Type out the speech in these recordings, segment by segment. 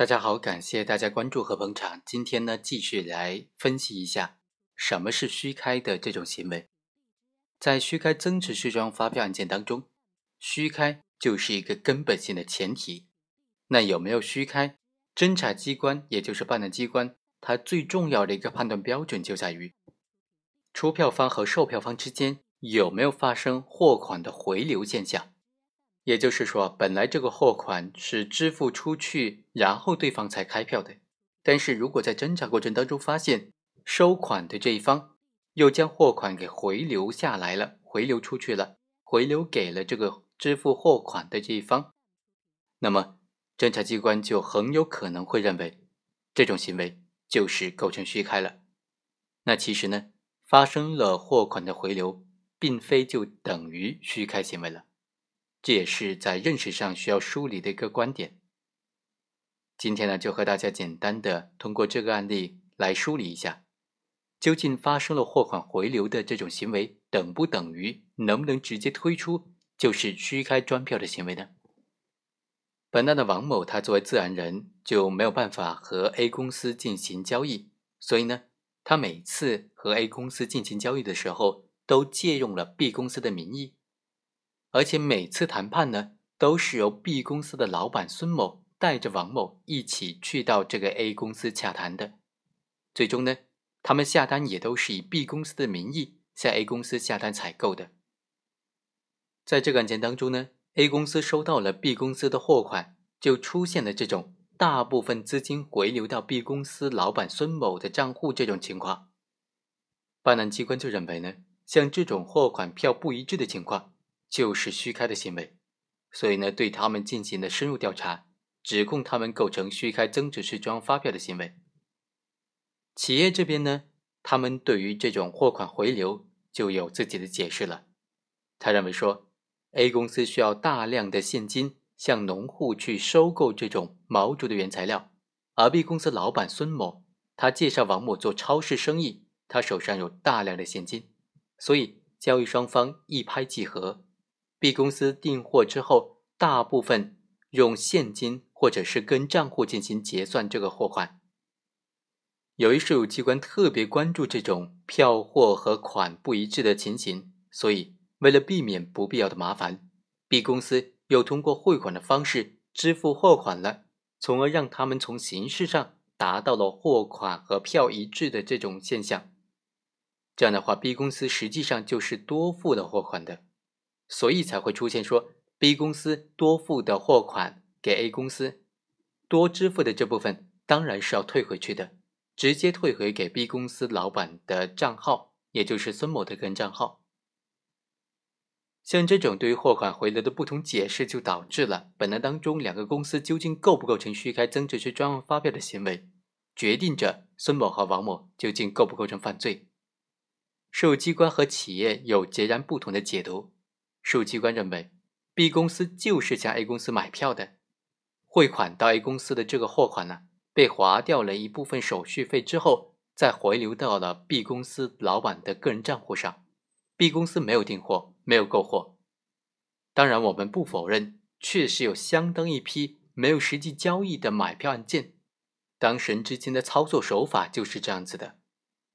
大家好，感谢大家关注和捧场。今天呢，继续来分析一下什么是虚开的这种行为。在虚开增值税专用发票案件当中，虚开就是一个根本性的前提。那有没有虚开？侦查机关也就是办案机关，它最重要的一个判断标准就在于出票方和售票方之间有没有发生货款的回流现象。也就是说，本来这个货款是支付出去，然后对方才开票的。但是如果在侦查过程当中发现收款的这一方又将货款给回流下来了，回流出去了，回流给了这个支付货款的这一方，那么侦查机关就很有可能会认为这种行为就是构成虚开了。那其实呢，发生了货款的回流，并非就等于虚开行为了。这也是在认识上需要梳理的一个观点。今天呢，就和大家简单的通过这个案例来梳理一下，究竟发生了货款回流的这种行为，等不等于能不能直接推出就是虚开专票的行为呢？本案的王某，他作为自然人就没有办法和 A 公司进行交易，所以呢，他每次和 A 公司进行交易的时候，都借用了 B 公司的名义。而且每次谈判呢，都是由 B 公司的老板孙某带着王某一起去到这个 A 公司洽谈的。最终呢，他们下单也都是以 B 公司的名义向 A 公司下单采购的。在这个案件当中呢，A 公司收到了 B 公司的货款，就出现了这种大部分资金回流到 B 公司老板孙某的账户这种情况。办案机关就认为呢，像这种货款票不一致的情况。就是虚开的行为，所以呢，对他们进行了深入调查，指控他们构成虚开增值税专用发票的行为。企业这边呢，他们对于这种货款回流就有自己的解释了。他认为说，A 公司需要大量的现金向农户去收购这种毛竹的原材料，而 B 公司老板孙某他介绍王某做超市生意，他手上有大量的现金，所以交易双方一拍即合。B 公司订货之后，大部分用现金或者是跟账户进行结算这个货款。由于税务机关特别关注这种票货和款不一致的情形，所以为了避免不必要的麻烦，B 公司又通过汇款的方式支付货款了，从而让他们从形式上达到了货款和票一致的这种现象。这样的话，B 公司实际上就是多付了货款的。所以才会出现说，B 公司多付的货款给 A 公司，多支付的这部分当然是要退回去的，直接退回给 B 公司老板的账号，也就是孙某的个人账号。像这种对于货款回流的不同解释，就导致了本案当中两个公司究竟构不构成虚开增值税专案发票的行为，决定着孙某和王某究竟构不构成犯罪。税务机关和企业有截然不同的解读。税务机关认为，B 公司就是向 A 公司买票的，汇款到 A 公司的这个货款呢，被划掉了一部分手续费之后，再回流到了 B 公司老板的个人账户上。B 公司没有订货，没有购货。当然，我们不否认，确实有相当一批没有实际交易的买票案件，当事人之间的操作手法就是这样子的。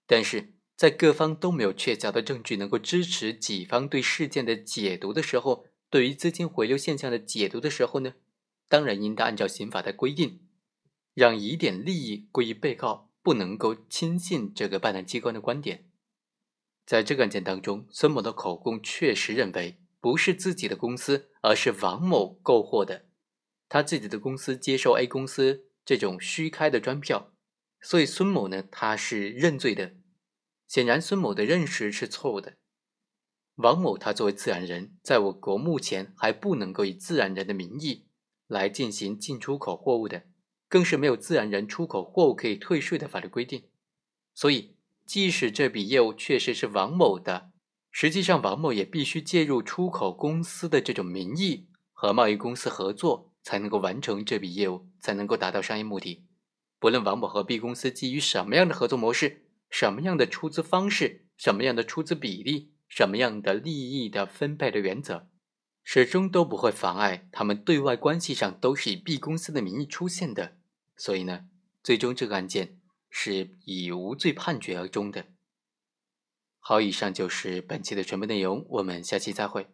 但是，在各方都没有确凿的证据能够支持己方对事件的解读的时候，对于资金回流现象的解读的时候呢，当然应当按照刑法的规定，让疑点利益归于被告，不能够轻信这个办案机关的观点。在这个案件当中，孙某的口供确实认为不是自己的公司，而是王某购货的，他自己的公司接受 A 公司这种虚开的专票，所以孙某呢，他是认罪的。显然，孙某的认识是错误的。王某他作为自然人，在我国目前还不能够以自然人的名义来进行进出口货物的，更是没有自然人出口货物可以退税的法律规定。所以，即使这笔业务确实是王某的，实际上王某也必须借入出口公司的这种名义和贸易公司合作，才能够完成这笔业务，才能够达到商业目的。不论王某和 B 公司基于什么样的合作模式。什么样的出资方式，什么样的出资比例，什么样的利益的分配的原则，始终都不会妨碍他们对外关系上都是以 B 公司的名义出现的，所以呢，最终这个案件是以无罪判决而终的。好，以上就是本期的全部内容，我们下期再会。